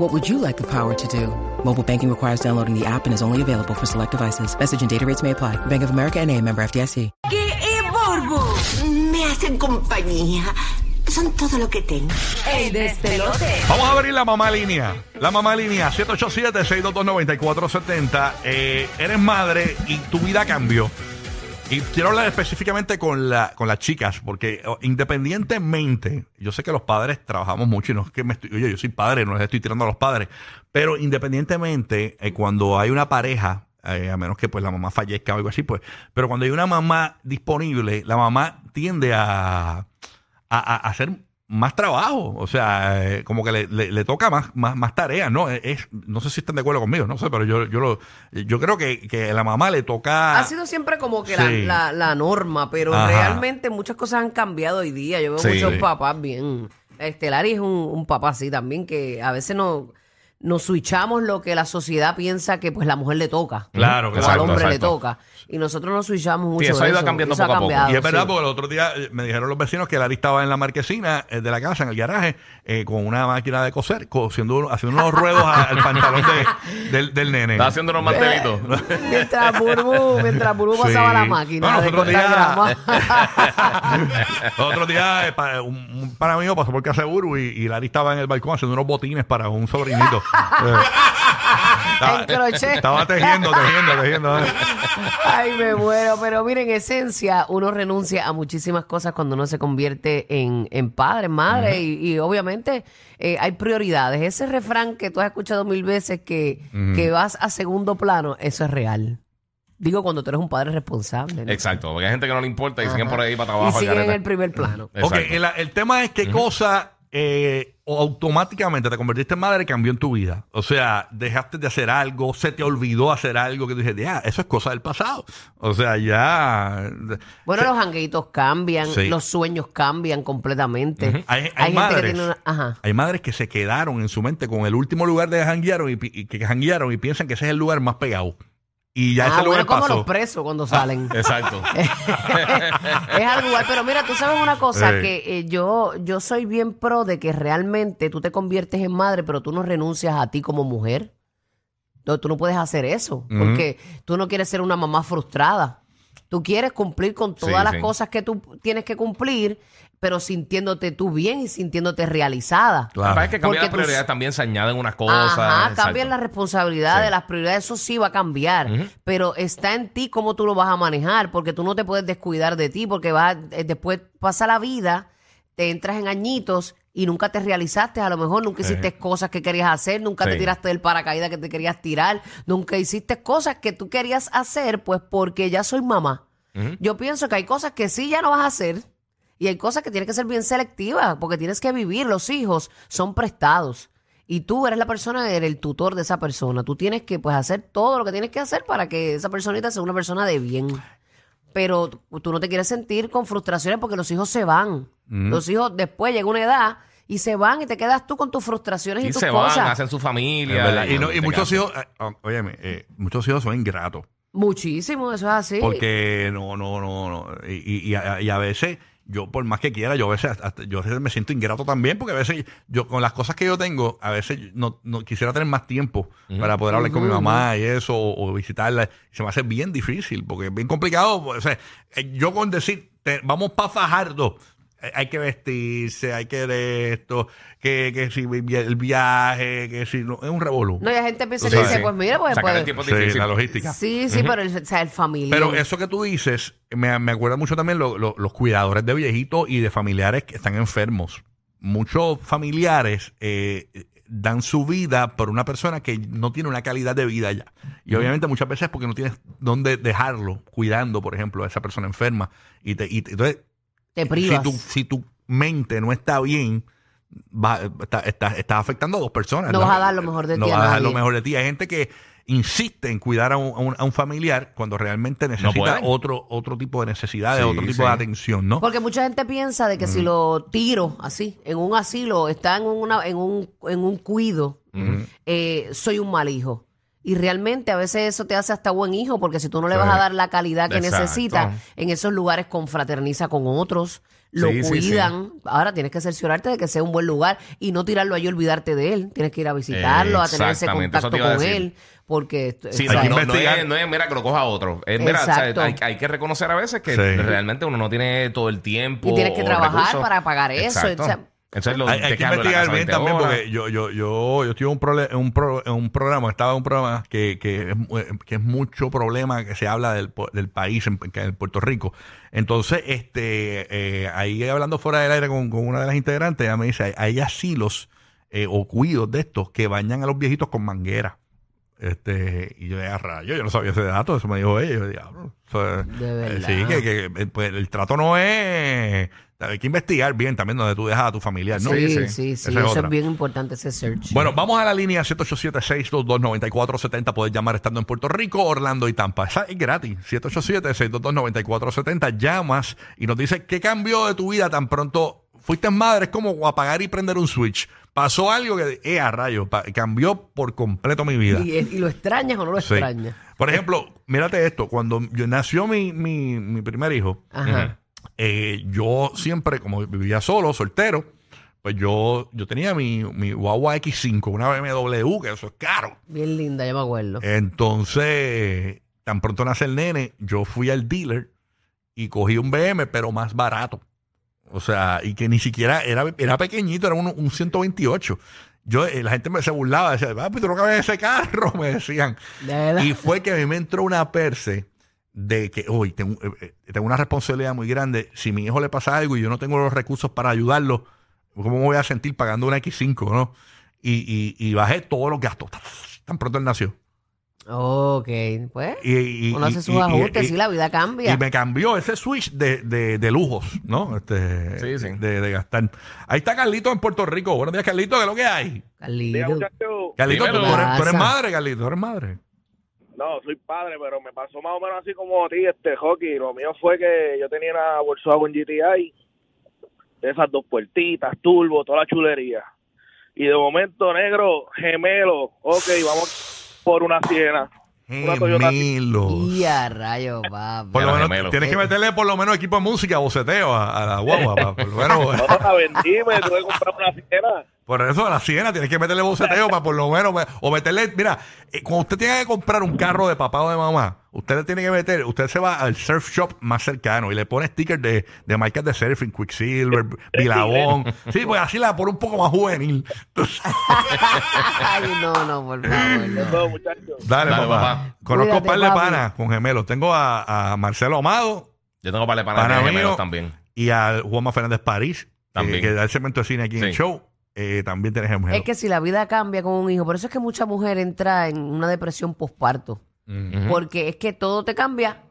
What would you like the power to do? Mobile banking requires downloading the app and is only available for select devices. Message and data rates may apply. Bank of America and a member FDIC. y Burbu. Me hacen compañía. Son todo lo que tengo. El despelote. Vamos a abrir la mamá línea. La mamá línea 787-622-9470. Eh, eres madre y tu vida cambió. Y quiero hablar específicamente con, la, con las chicas, porque oh, independientemente, yo sé que los padres trabajamos mucho y no es que me estoy, oye, yo soy padre, no les estoy tirando a los padres, pero independientemente, eh, cuando hay una pareja, eh, a menos que pues la mamá fallezca o algo así, pues, pero cuando hay una mamá disponible, la mamá tiende a, a, a hacer más trabajo, o sea, eh, como que le, le- le toca más, más, más tareas, ¿no? Es, es- no sé si están de acuerdo conmigo, no sé, pero yo, yo, lo, yo creo que, que a la mamá le toca... Ha sido siempre como que Sí. la, la, la norma, pero Ajá. realmente muchas cosas han cambiado hoy día. Yo veo Sí. muchos Sí. papás bien. Este, Larry es un, un papá así también, que a veces no, nos switchamos lo que la sociedad piensa que pues la mujer le toca. Claro, o claro, al hombre le toca. Y nosotros nos switchamos mucho. eso ha ido cambiando Eso poco a poco. cambiado, Y es verdad, sí. porque el otro día eh, me dijeron los vecinos que Larry estaba en la marquesina eh, de la casa, en el garaje, eh, con una máquina de coser, cosiendo, haciendo unos ruedos al pantalón de- del, del nene. Está haciendo unos mantelitos. Mientras Burbu, mientras Burbu Sí. pasaba la máquina No, días- grama. El otro día eh, pa- un, un pana mío pasó por casa de Buru y, y Larry estaba en el balcón haciendo unos botines para un sobrinito. Estaba, En crochet. estaba tejiendo, tejiendo, tejiendo. Ay, me muero. Pero miren, en esencia, uno renuncia a muchísimas cosas cuando uno se convierte en, en padre, en madre. y, y obviamente eh, hay prioridades. Ese refrán que tú has escuchado mil veces que, que vas a segundo plano, eso es real. Digo cuando tú eres un padre responsable. ¿no? Exacto, porque hay gente que no le importa y siguen Ajá. por ahí para Y trabajo. al siguen en el primer plano. Ok, el tema es qué cosa eh, o automáticamente te convertiste en madre y cambió en tu vida. O sea, dejaste de hacer algo, se te olvidó hacer algo que tú dijiste, ya, eso es cosa del pasado. O sea, ya. Bueno, Se- los janguitos cambian, Sí. los sueños cambian completamente. Hay, hay Hay gente que madres, tiene una- ajá. hay madres que se quedaron en su mente con el último lugar de janguearon y, y que janguearon y piensan que ese es el lugar más pegado. Y ya Ah, bueno, lugar como pasó. los presos cuando salen. Exacto. es algo igual, pero mira, tú sabes una cosa, Sí. que eh, yo, yo soy bien pro de que realmente tú te conviertes en madre, pero tú no renuncias a ti como mujer. No, tú no puedes hacer eso, porque tú no quieres ser una mamá frustrada. Tú quieres cumplir con todas Sí, las sí. cosas que tú tienes que cumplir, pero sintiéndote tú bien y sintiéndote realizada. Claro. Que Porque las prioridades también, se añaden unas cosas. Ajá, exacto. cambian las responsabilidades, Sí. las prioridades, eso sí va a cambiar. Pero está en ti cómo tú lo vas a manejar, porque tú no te puedes descuidar de ti, porque vas, eh, después pasa la vida, te entras en añitos y nunca te realizaste, a lo mejor nunca hiciste cosas que querías hacer, nunca te Sí. tiraste del paracaídas que te querías tirar, nunca hiciste cosas que tú querías hacer, pues porque ya soy mamá. Yo pienso que hay cosas que sí ya no vas a hacer y hay cosas que tienes que ser bien selectivas porque tienes que vivir. Los hijos son prestados y tú eres la persona, eres el tutor de esa persona. Tú tienes que pues hacer todo lo que tienes que hacer para que esa personita sea una persona de bien. Pero tú no te quieres sentir con frustraciones porque los hijos se van. Los hijos después llega una edad y se van y te quedas tú con tus frustraciones y, Y tus se cosas. van, hacen su familia. verdad. Y, no- y muchos hijos, eh, oh, óyeme, eh, muchos hijos son ingratos. Muchísimo, eso es así. Porque no, no, no, no. Y, y- y a, y a veces, yo por más que quiera, yo a veces, hasta- yo a veces me siento ingrato también, porque a veces yo con las cosas que yo tengo, a veces no, no quisiera tener más tiempo para poder hablar con mi mamá y eso, o, o visitarla. Y se me hace bien difícil, porque es bien complicado. O sea, eh, yo con decir, te- vamos para Fajardo. Eh, hay que vestirse, hay que de esto, que, que si el viaje, que si no, es un revolú. No, y la gente piensa que dice, pues mira, pues, Sacar el pues tiempo Sí, difícil. la logística. sí, sí, pero el, o sea, el familiar. Pero eso que tú dices, me, me acuerda mucho también lo- lo- los cuidadores de viejitos y de familiares que están enfermos. Muchos familiares eh, dan su vida por una persona que no tiene una calidad de vida ya. Y obviamente muchas veces porque no tienes dónde dejarlo cuidando, por ejemplo, a esa persona enferma. Y, te, y te- entonces, te si tu, si tu mente no está bien, va, está, está- estás afectando a dos personas. No vas a dar lo mejor de no ti a vas a dar lo mejor de ti. Hay gente que insiste en cuidar a un, a un- a un familiar cuando realmente necesita otro, otro tipo de necesidades, Sí, otro tipo sí. de atención, ¿no? Porque mucha gente piensa de que si lo tiro así, en un asilo, está en, una, en, un, en un cuido, eh, soy un mal hijo. Y realmente a veces eso te hace hasta buen hijo, porque si tú no le Sí. vas a dar la calidad que Exacto. necesita, en esos lugares confraterniza con otros, lo Sí, sí, cuidan. Ahora tienes que cerciorarte de que sea un buen lugar y no tirarlo ahí y olvidarte de él. Tienes que ir a visitarlo, a tener ese contacto con decir. él, porque... Sí, o sea, Hay que no, es, no es, mira, que lo coja otro. Es, mira, o sea, Exacto. hay, hay que reconocer a veces que Sí. realmente uno no tiene todo el tiempo. Y tienes que trabajar recursos. para pagar eso, Exacto. o sea, Hay, hay que investigar bien 20 también horas. porque yo, yo, yo, yo estuve en un, prole- en un, pro- en un programa, estaba en un programa que, que, es, mu- que es mucho problema que se habla del, del país en, en Puerto Rico. Entonces, este eh, ahí hablando fuera del aire con, con una de las integrantes, ella me dice, hay, hay asilos eh, o cuidos de estos que bañan a los viejitos con manguera. Este, y yo de a rayo, yo no sabía ese dato, eso me dijo ella, yo diablo. De eh, verdad. sí, que, que, eh, pues, el trato no es, hay que investigar bien también donde tú dejas a tu familiar, ¿no? sí, Sí, sí, sí. sí, Esa es eso otra. es bien importante, ese search. Bueno, vamos a la línea 787-622-9470. Puedes llamar estando en Puerto Rico, Orlando y Tampa. Esa es gratis. 787-622-9470. Llamas y nos dice qué cambió de tu vida tan pronto. Fuiste madre, es como apagar y prender un switch. Pasó algo que, eh, a rayo, cambió por completo mi vida. ¿Y, y lo extrañas o no lo Sí. extrañas? Por ejemplo, mírate esto. Cuando yo nació mi, mi, mi primer hijo, Ajá. Eh, yo siempre, como vivía solo, soltero, pues yo, yo tenía mi, mi guagua X5, una BMW, que eso es caro. Bien linda, ya me acuerdo. Entonces, tan pronto nace el nene, yo fui al dealer y cogí un BM, pero más barato. O sea, y que ni siquiera era, era pequeñito, era un, un 128. Yo, eh, la gente me se burlaba, decía, ah, pero tú no cabes en ese carro, me decían. De. Y fue que a mí me entró una perse de que hoy tengo, eh, eh, tengo una responsabilidad muy grande. Si mi hijo le pasa algo y yo no tengo los recursos para ayudarlo, ¿cómo me voy a sentir pagando una X5, no? Y, y, y bajé todos los gastos. Tan pronto él nació. Ok, pues. Y, y- Uno hace sus y- ajustes, y- sí, la vida cambia. y me cambió ese switch de, de, de lujos, ¿no? Este, Sí, sí. De, de gastar. Ahí está Carlito en Puerto Rico. Buenos días, Carlito. ¿Qué es lo que hay? Carlito. Carlito, tú, tú eres, tú eres Pasa. madre, Carlito. Tú eres madre. No, soy padre, pero me pasó más o menos así como a ti, este hockey. Lo mío fue que yo tenía una Volkswagen GTI, de esas dos puertitas, turbo, toda la chulería. Y de momento, negro, gemelo, ok, vamos por una siena. Una Toyota- Gemelos. Y a rayo, papá. Por lo menos gemelo. tienes que meterle por lo menos equipo de música, boceteo a, a la guagua. pa- por, lo menos, No, la vendí, me tuve que comprar una siena. Por eso a la siena tienes que meterle boceteo para por lo menos. O meterle. Mira, eh, cuando usted tiene que comprar un carro de papá o de mamá, usted le tiene que meter. Usted se va al surf shop más cercano y le pone stickers de, de marcas de surfing, Quicksilver, Bilabón. Sí, pues así la pone un poco más juvenil. Entonces, Ay, no, no, por favor. no. Dale, Dale, papá. papá. Conozco un par de panas con gemelos. Tengo a, a Marcelo Amado Yo tengo panas Pana de mío. gemelos también. y a Juanma Fernández París, También. que da el segmento de cine aquí en el show. Eh, también tienes gemelos. Es que si la vida cambia con un hijo, por eso es que mucha mujer entra en una depresión posparto. Porque es que todo te cambia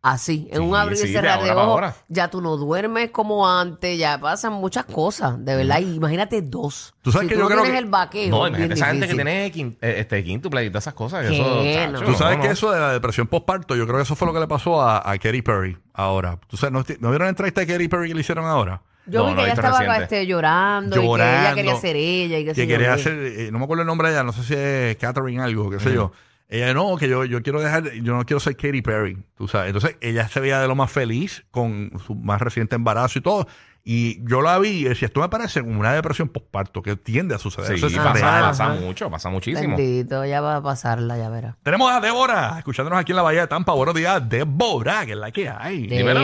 así, en Sí, un abrir sí, y de cerrar ahora de para ojos. ahora. Ya tú no duermes como antes, ya pasan muchas cosas, de verdad. Y imagínate dos. Tú sabes si que tú yo no creo tienes que- el vaqueo. No, es bien imagínate esa gente que difícil. tiene quin- eh, este quíntuple y todas esas cosas. ¿Qué? Eso, No. chacho, Tú sabes no, que no. eso de la depresión postparto, yo creo que eso fue lo que le pasó a, a Katy Perry ahora. ¿Tú sabes, no, ¿no vieron la entrevista de Katy Perry que le hicieron ahora? Yo No, vi que ella estaba este, llorando, y que ella quería ser ella y que, Que quería hacer, eh, no me acuerdo el nombre de ella, no sé si es Catherine algo, qué sé yo. Ella no, que yo, yo quiero dejar, yo no quiero ser Katy Perry, tú sabes. Entonces ella se veía de lo más feliz con su más reciente embarazo y todo. Y yo la vi y decía, esto me parece como una depresión postparto que tiende a suceder. Sí, Eso es pasa, real. pasa mucho, pasa muchísimo. Bendito, ya va a pasarla, ya verás. Tenemos a Débora, escuchándonos aquí en la Bahía de Tampa. Buenos días, Débora, que es la que hay. Dímelo.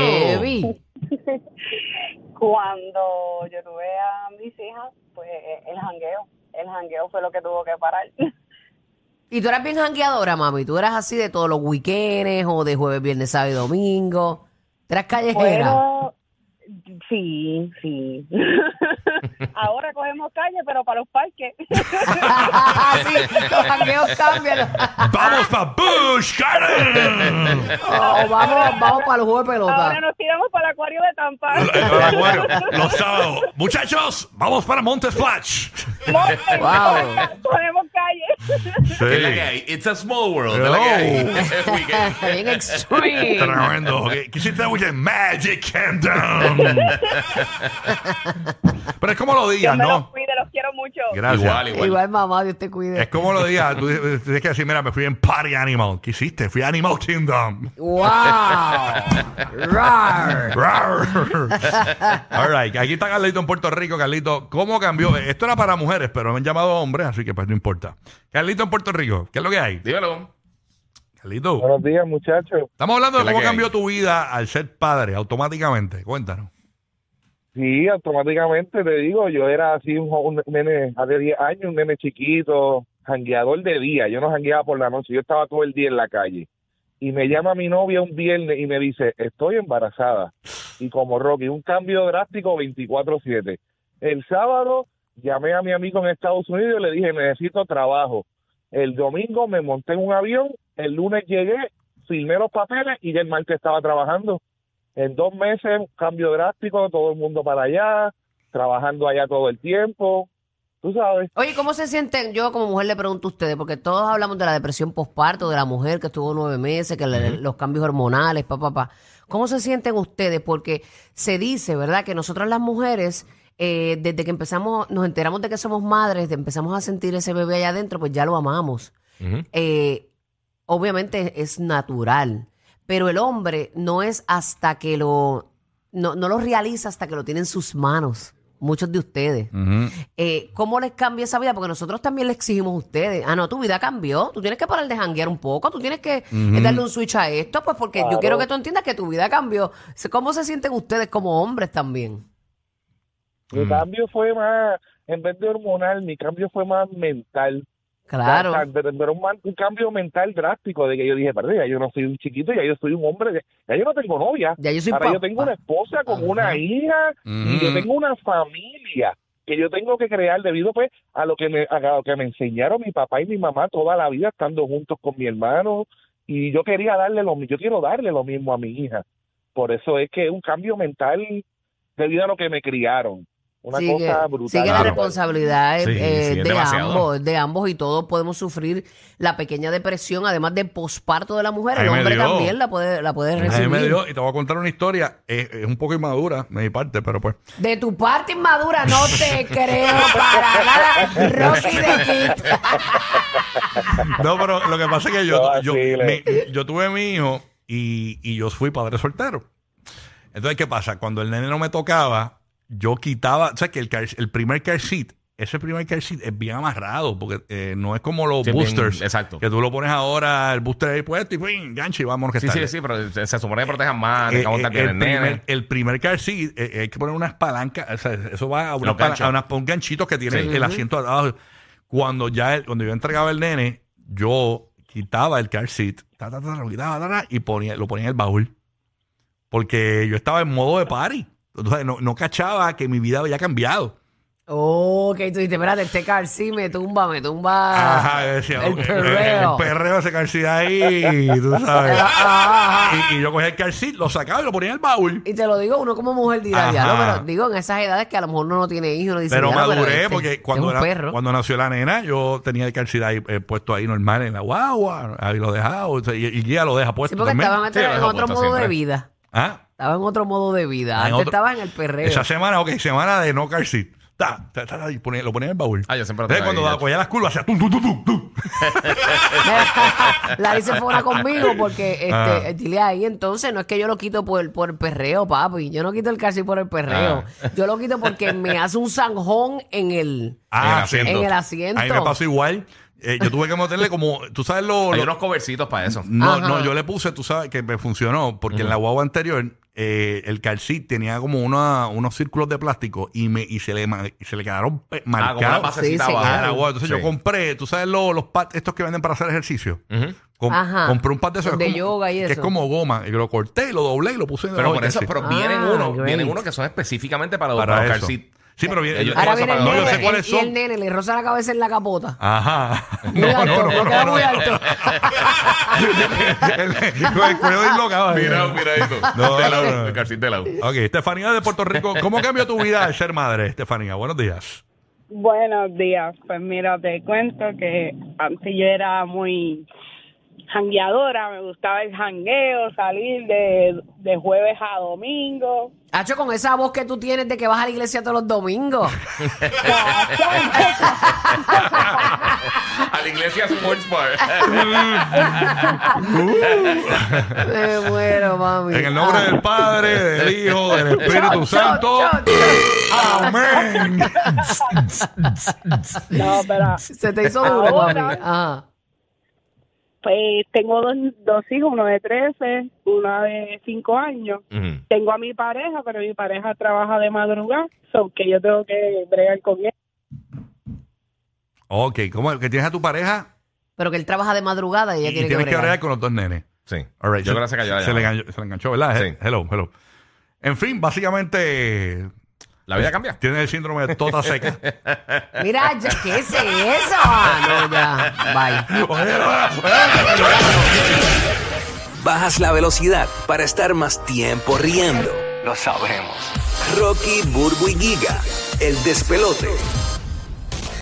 Cuando yo tuve a mis hijas, pues el jangueo. El jangueo fue lo que tuvo que parar. Y tú eras bien jangueadora, mami. Tú eras así de todos los weekends o de jueves, viernes, sábado y domingo. ¿Tú eras callejera? Bueno, sí, sí. Ahora cogemos calle, pero para los parques. sí, los jangueos cambian. ¡Vamos para Bush Garden! Oh, vamos, vamos para los juegos de pelota. Ahora nos tiramos para el acuario de Tampa. El- el acuario, Los sábados. Muchachos, vamos para Montes Splash. Monte, Wow. Cogemos calle. ¿Qué es la que hay? It's a small world. ¿qué es la que hay? Hello. Weekend. bien extreme. Tremendo. Magic Kingdom. Pero es como lo digas, ¿no? Gracias. Igual, igual. Igual, mamá, Dios te cuide. Es como lo digas. Tú tienes que decir, mira, me fui en Party Animal. ¿Qué hiciste? Fui a Animal Kingdom. ¡Wow! Rar. Rar. All right. Aquí está Carlito en Puerto Rico. Carlito, ¿cómo cambió? Esto era para mujeres, pero me han llamado hombres, así que pues no importa. Carlito en Puerto Rico, ¿qué es lo que hay? Dímelo. Carlito, Buenos días, muchachos. estamos hablando de ¿Qué es la cómo cambió hay? tu vida al ser padre automáticamente. Cuéntanos. Sí, automáticamente te digo, yo era así un, un nene hace 10 años, un nene chiquito, jangueador de día. Yo no jangueaba por la noche, yo estaba todo el día en la calle. Y me llama mi novia un viernes y me dice, estoy embarazada. Y como Rocky, un cambio drástico 24/7. El sábado llamé a mi amigo en Estados Unidos y le dije, necesito trabajo. El domingo me monté en un avión, el lunes llegué, firmé los papeles y ya el martes estaba trabajando. En dos meses, cambio drástico, todo el mundo para allá, trabajando allá todo el tiempo. Tú sabes. Oye, ¿cómo se sienten? Yo como mujer le pregunto a ustedes, porque todos hablamos de la depresión postparto, de la mujer que estuvo nueve meses, que le- los cambios hormonales, pa, pa, pa. ¿Cómo se sienten ustedes? Porque se dice, ¿verdad? Que nosotras las mujeres, eh, desde que empezamos, nos enteramos de que somos madres, de empezamos a sentir ese bebé allá adentro, pues ya lo amamos. Eh, obviamente es natural, pero el hombre no es hasta que lo, no, no lo realiza hasta que lo tiene en sus manos. Muchos de ustedes. Eh, ¿Cómo les cambia esa vida? Porque nosotros también le exigimos a ustedes. Ah, no, tu vida cambió. Tú tienes que parar de janguear un poco. Tú tienes que eh, darle un switch a esto. Pues porque yo Claro. quiero que tú entiendas que tu vida cambió. ¿Cómo se sienten ustedes como hombres también? Mi cambio fue más, en vez de hormonal, mi cambio fue más mental. Claro. O sea, pero- pero un, man- un cambio mental drástico de que yo dije, perdón, ya yo no soy un chiquito, ya yo soy un hombre, ya yo no tengo novia. Ya yo soy Ahora yo tengo una esposa con Ajá. una hija y yo Ujú. tengo una familia que yo tengo que crear debido pues a lo que me a lo que me enseñaron mi papá y mi mamá toda la vida estando juntos con mi hermano y yo quería darle lo yo quiero darle lo mismo a mi hija. Por eso es que es un cambio mental debido a lo que me criaron. Una Sigue, cosa brutal. sigue la Claro. responsabilidad Sí, eh, sí, es de demasiado. ambos, de ambos y todos podemos sufrir la pequeña depresión, además del posparto de la mujer, Ahí el hombre dio. también la puede, la puede A mí recibir. me dio, y te voy a contar una historia, es, es un poco inmadura de mi parte, pero pues. De tu parte inmadura no te creo para nada, Rocky de Kid. No, pero lo que pasa es que yo, No yo, yo tuve mi hijo y, y yo fui padre soltero. Entonces, ¿qué pasa? Cuando el nene no me tocaba, yo quitaba, o sea, que el, car- el primer car seat, ese primer car seat es bien amarrado, porque eh, no es como los Sí, es bien- boosters. exacto. Que tú lo pones ahora, el booster ahí puesto y ¡ping! gancho y vámonos que Sí, está sí, sí, pero se, supone que protejan más, Eh, eh, el, primer, el primer car seat, eh, hay que poner unas palancas, o sea, eso va a, una unas- un ganchito que tiene Sí. el asiento abajo. Cuando ya el- cuando yo entregaba el nene, yo quitaba el car seat, ta, ta, ta, lo quitaba, ta, ta, y ponía, lo ponía en el baúl. Porque yo estaba en modo de party. No, no cachaba que mi vida había cambiado. Ok, tú dices, espérate, este car sí me tumba, me tumba Ajá, yo decía, el "Ok, perreo. el perreo ese car seat ahí, tú sabes. Ajá, y, y yo cogía el seat, lo sacaba y lo ponía en el baúl. Y te lo digo, uno como mujer dirá, Ajá. diablo, pero digo, en esas edades que a lo mejor uno no tiene hijos, uno dice, Pero "Diablo, maduré este porque cuando, es un era- perro. cuando nació la nena, yo tenía el calcidad ahí, eh, puesto ahí normal en la guagua, ahí lo dejaba, y, y guía lo deja puesto Sí, porque también. estaba en, Sí, otro- en modo de vida. ¿Ah? Estaba en otro modo de vida. Ah, en Antes otro- estaba en el perreo. Esa semana, ok, semana de no car seat. Ta, ta, ta, ta, y ponía- lo ponía en el baúl. Ah, yo siempre lo Entonces, tengo cuando ahí, cogía las curvas, hacía tum, tum, tum, tum, tum. la hice fuera conmigo porque este, Ah. eh, dile ahí entonces no es que yo lo quito por, por el perreo, papi. Yo no quito el casi por el perreo. Yo lo quito porque me hace un zanjón en el, Ah, En el asiento. en el asiento. A mí me pasó igual. Eh, yo tuve que meterle como, tú sabes lo... Hay lo- unos covercitos para eso. no, Ajá. no, yo le puse, tú sabes, que me funcionó, porque en la guagua anterior eh, el seat tenía como una- unos círculos de plástico y, me, y, se, le, y se le quedaron Ah, como una marcados. basecita Sí, sí, a abajo. la guagua. Entonces Sí. yo compré, tú sabes los, los pads estos que venden para hacer ejercicio. Ujú. Com- Ajá. Compré un pad de esos de es como- yoga y que es eso. como goma. Y lo corté y lo doblé y lo puse en Pero el por eso, pero vienen Ah, unos, great. vienen unos que son específicamente para, Para para los eso. seat. Sí, pero viene- Ellos- Ahora viene el no, yo sé y- cuáles y, el son. nene le roza la cabeza en la capota. Ajá. Muy alto, no queda muy alto. el, con el cuello dislocado. Mira, miradito. No, de no, lado, no. el de lado. Ok, Estefanía de Puerto Rico. ¿Cómo cambió tu vida al ser madre, Estefanía? Buenos días. Buenos días. Pues mira, te cuento que antes yo era muy jangueadora, me gustaba el jangueo, salir de, de jueves a domingo. Hacho, con esa voz que tú tienes de que vas a la iglesia todos los domingos. A la iglesia Sports Bar. Me muero, mami. En el nombre Ah. del Padre, del Hijo, del Espíritu Santo. Amén. No, pero Se te hizo duro, Ahora- mami. Ajá. Pues tengo dos, dos hijos, uno de 13, una de 5 años. Ujú. Tengo a mi pareja, pero mi pareja trabaja de madrugada, so que yo tengo que bregar con él. Ok, ¿cómo que tienes a tu pareja Pero que él trabaja de madrugada y ella y tiene tienes que que bregar. bregar con los dos nenes? Sí. All right, Yo creo que se cayó la se, le enganchó, se le enganchó, ¿verdad? Sí. Hello, hello. En fin, básicamente La vida cambia. tiene el síndrome de tota seca. Mira, ya, ¿qué es eso? Ah, no, ya. Bye. Bajas la velocidad para estar más tiempo riendo. Lo sabemos. Rocky, Burbu y Giga, el despelote.